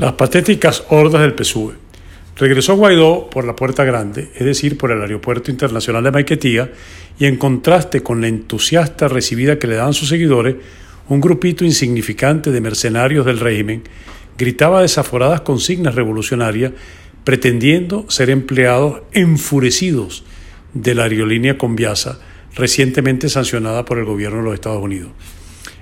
Las patéticas hordas del PSUV. Regresó Guaidó por la puerta grande, es decir, por el Aeropuerto Internacional de Maiquetía, y en contraste con la entusiasta recibida que le daban sus seguidores, un grupito insignificante de mercenarios del régimen gritaba desaforadas consignas revolucionarias pretendiendo ser empleados enfurecidos de la aerolínea Conviasa, recientemente sancionada por el gobierno de los Estados Unidos.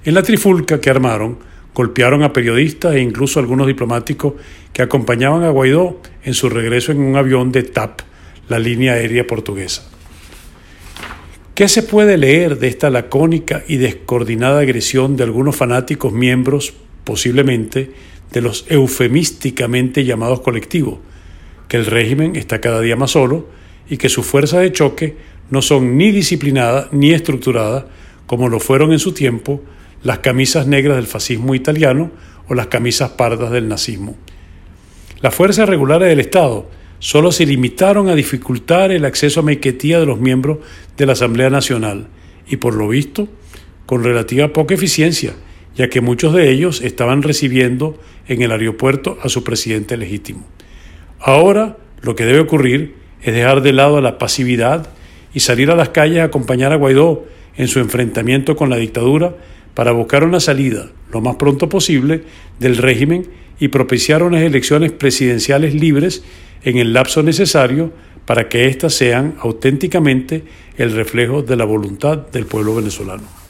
En la trifulca que armaron, golpearon a periodistas e incluso a algunos diplomáticos que acompañaban a Guaidó en su regreso en un avión de TAP, la línea aérea portuguesa. ¿Qué se puede leer de esta lacónica y descoordinada agresión de algunos fanáticos miembros, posiblemente, de los eufemísticamente llamados colectivos? Que el régimen está cada día más solo y que sus fuerzas de choque no son ni disciplinadas ni estructuradas como lo fueron en su tiempo las camisas negras del fascismo italiano o las camisas pardas del nazismo. Las fuerzas regulares del Estado solo se limitaron a dificultar el acceso a Maiquetía de los miembros de la Asamblea Nacional y por lo visto con relativa poca eficiencia, ya que muchos de ellos estaban recibiendo en el aeropuerto a su presidente legítimo. Ahora lo que debe ocurrir es dejar de lado la pasividad y salir a las calles a acompañar a Guaidó en su enfrentamiento con la dictadura para buscar una salida lo más pronto posible del régimen y propiciar unas elecciones presidenciales libres en el lapso necesario para que éstas sean auténticamente el reflejo de la voluntad del pueblo venezolano.